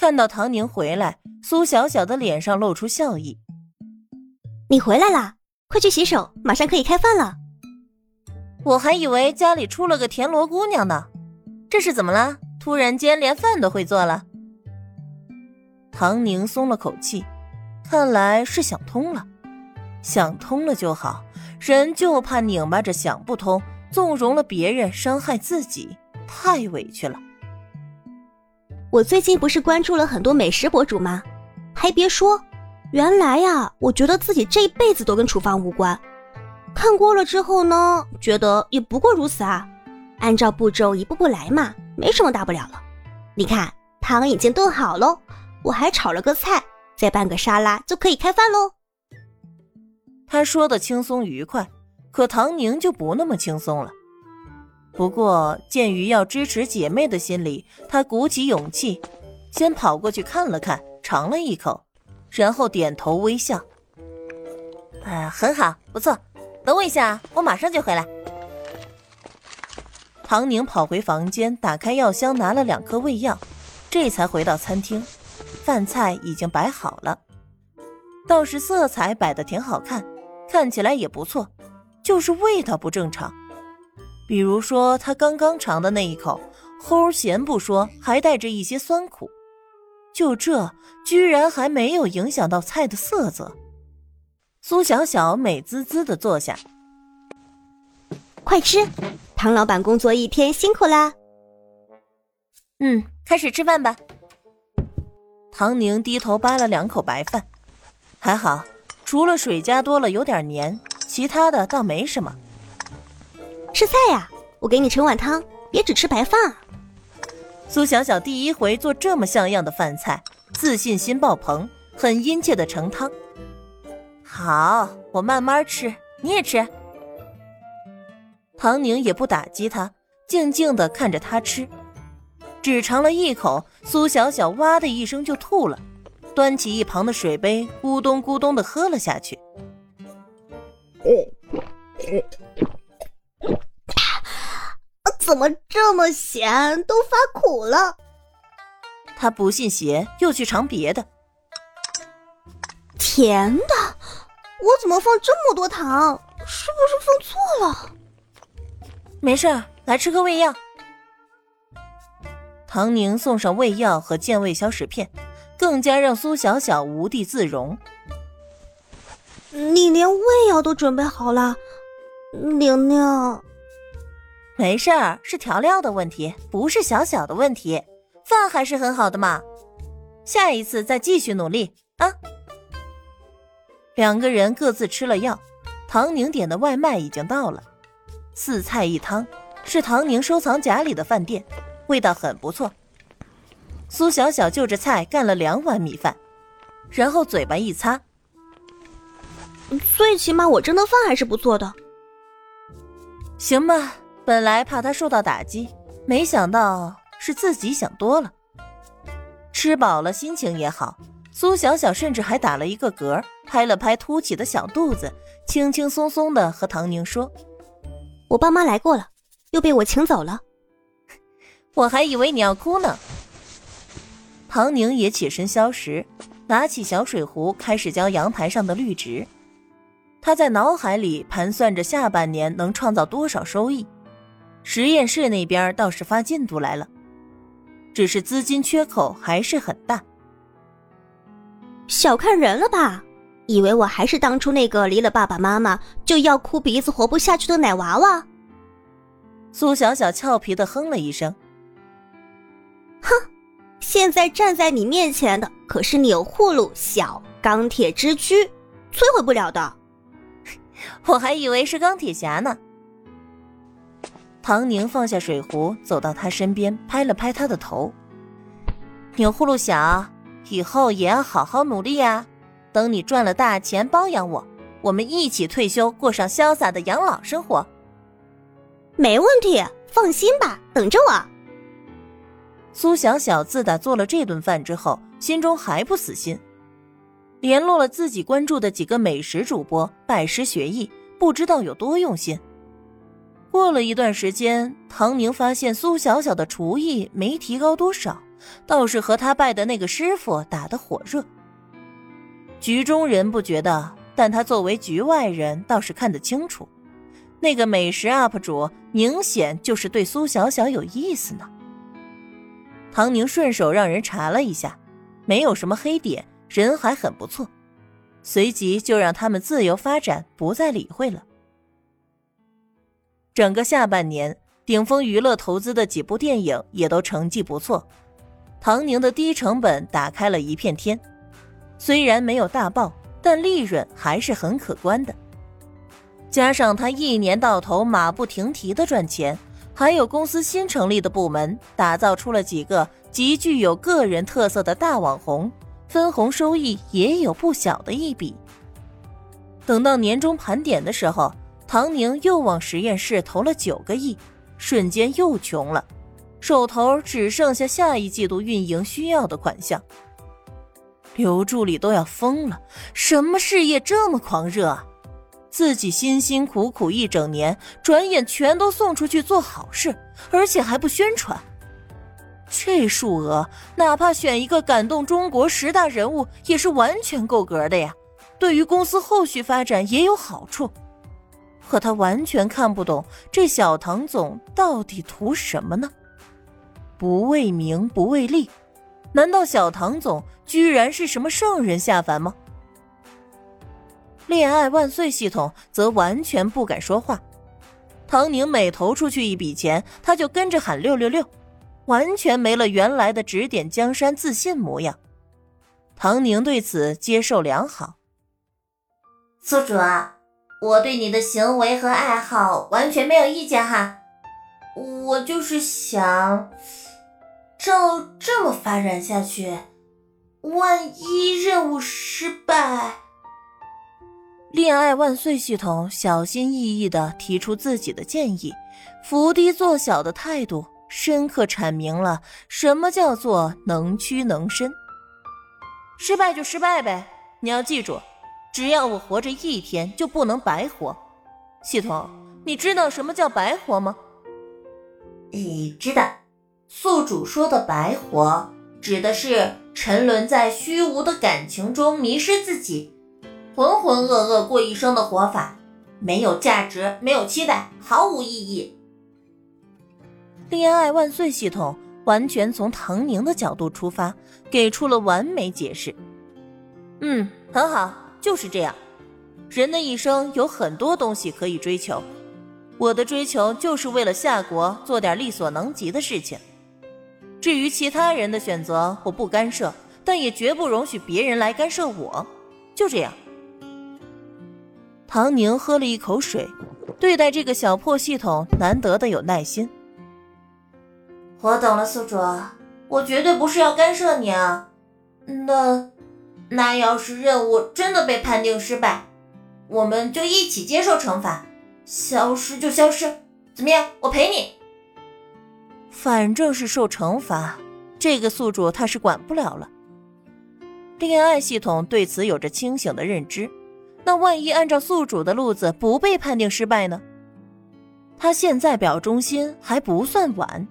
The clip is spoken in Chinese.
看到唐宁回来，苏小小的脸上露出笑意。你回来啦，快去洗手，马上可以开饭了。我还以为家里出了个田螺姑娘呢，这是怎么了？突然间连饭都会做了？唐宁松了口气，看来是想通了。想通了就好，人就怕拧巴着想不通，纵容了别人，伤害自己，太委屈了。我最近不是关注了很多美食博主吗？还别说，原来呀，我觉得自己这一辈子都跟厨房无关。看过了之后呢，觉得也不过如此啊，按照步骤一步步来嘛，没什么大不了了。你看，汤已经炖好喽，我还炒了个菜，再拌个沙拉就可以开饭喽。他说的轻松愉快，可唐宁就不那么轻松了。不过，鉴于要支持姐妹的心理，她鼓起勇气，先跑过去看了看，尝了一口，然后点头微笑：“啊，很好，不错。等我一下，我马上就回来。”唐宁跑回房间，打开药箱，拿了两颗胃药，这才回到餐厅。饭菜已经摆好了，倒是色彩摆的挺好看，看起来也不错，就是味道不正常。比如说，他刚刚尝的那一口，齁咸不说，还带着一些酸苦。就这，居然还没有影响到菜的色泽。苏小小美滋滋的坐下，快吃！唐老板工作一天辛苦啦。嗯，开始吃饭吧。唐宁低头扒了两口白饭，还好，除了水加多了有点黏，其他的倒没什么。吃菜呀！我给你盛碗汤，别只吃白饭。苏小小第一回做这么像样的饭菜，自信心爆棚，很殷切的盛汤。好，我慢慢吃，你也吃。唐宁也不打击他，静静的看着他吃。只尝了一口，苏小小哇的一声就吐了，端起一旁的水杯，咕咚咕咚的喝了下去。怎么这么咸，都发苦了？他不信邪，又去尝别的。甜的，我怎么放这么多糖？是不是放错了？没事，来吃颗胃药。唐宁送上胃药和健胃消食片，更加让苏小小无地自容。你连胃药都准备好了，玲玲。没事儿，是调料的问题，不是小小的问题。饭还是很好的嘛，下一次再继续努力啊！两个人各自吃了药，唐宁点的外卖已经到了，四菜一汤，是唐宁收藏夹里的饭店，味道很不错。苏小小就着菜干了两碗米饭，然后嘴巴一擦，最起码我蒸的饭还是不错的。行吧。本来怕他受到打击，没想到是自己想多了。吃饱了，心情也好。苏小小甚至还打了一个嗝，拍了拍凸起的小肚子，轻轻松松的和唐宁说：“我爸妈来过了，又被我请走了。我还以为你要哭呢。”唐宁也起身消食，拿起小水壶，开始浇阳台上的绿植。他在脑海里盘算着下半年能创造多少收益。实验室那边倒是发进度来了，只是资金缺口还是很大。小看人了吧？以为我还是当初那个离了爸爸妈妈就要哭鼻子活不下去的奶娃娃？苏小小俏皮的哼了一声。哼，现在站在你面前的可是钮祜禄小钢铁之躯，摧毁不了的。我还以为是钢铁侠呢。唐宁放下水壶，走到他身边，拍了拍他的头。钮祜禄小，以后也要好好努力呀！等你赚了大钱，包养我，我们一起退休，过上潇洒的养老生活。没问题，放心吧，等着我。苏小小自打做了这顿饭之后，心中还不死心，联络了自己关注的几个美食主播，拜师学艺，不知道有多用心。过了一段时间，唐宁发现苏小小的厨艺没提高多少，倒是和他拜的那个师傅打得火热。局中人不觉得，但他作为局外人倒是看得清楚，那个美食 UP 主明显就是对苏小小有意思呢。唐宁顺手让人查了一下，没有什么黑点，人还很不错，随即就让他们自由发展，不再理会了。整个下半年，顶峰娱乐投资的几部电影也都成绩不错，唐宁的低成本打开了一片天。虽然没有大爆，但利润还是很可观的。加上他一年到头马不停蹄的赚钱，还有公司新成立的部门打造出了几个极具有个人特色的大网红，分红收益也有不小的一笔。等到年终盘点的时候，唐宁又往实验室投了九个亿，瞬间又穷了，手头只剩下下一季度运营需要的款项。刘助理都要疯了，什么事业这么狂热啊？自己辛辛苦苦一整年，转眼全都送出去做好事，而且还不宣传。这数额，哪怕选一个感动中国十大人物，也是完全够格的呀。对于公司后续发展也有好处。可他完全看不懂，这小唐总到底图什么呢？不为名，不为利。难道小唐总居然是什么圣人下凡吗？恋爱万岁系统则完全不敢说话。唐宁每投出去一笔钱，他就跟着喊六六六，完全没了原来的指点江山自信模样。唐宁对此接受良好。宿主啊，我对你的行为和爱好完全没有意见哈，我就是想。照这么发展下去，万一任务失败，恋爱万岁系统小心翼翼的提出自己的建议，伏低做小的态度，深刻阐明了什么叫做能屈能伸。失败就失败呗，你要记住，只要我活着一天，就不能白活。系统，你知道什么叫白活吗？你知道。宿主说的“白活”，指的是沉沦在虚无的感情中迷失自己，浑浑噩噩过一生的活法，没有价值，没有期待，毫无意义。恋爱万岁系统完全从唐宁的角度出发，给出了完美解释。嗯，很好，就是这样。人的一生有很多东西可以追求，我的追求就是为了夏国做点力所能及的事情。至于其他人的选择，我不干涉，但也绝不容许别人来干涉我。就这样。唐宁喝了一口水，对待这个小破系统难得的有耐心。我懂了，宿主，我绝对不是要干涉你啊。那，那要是任务真的被判定失败，我们就一起接受惩罚，消失就消失，怎么样？我陪你。反正是受惩罚，这个宿主他是管不了了。恋爱系统对此有着清醒的认知，那万一按照宿主的路子不被判定失败呢？他现在表忠心还不算晚。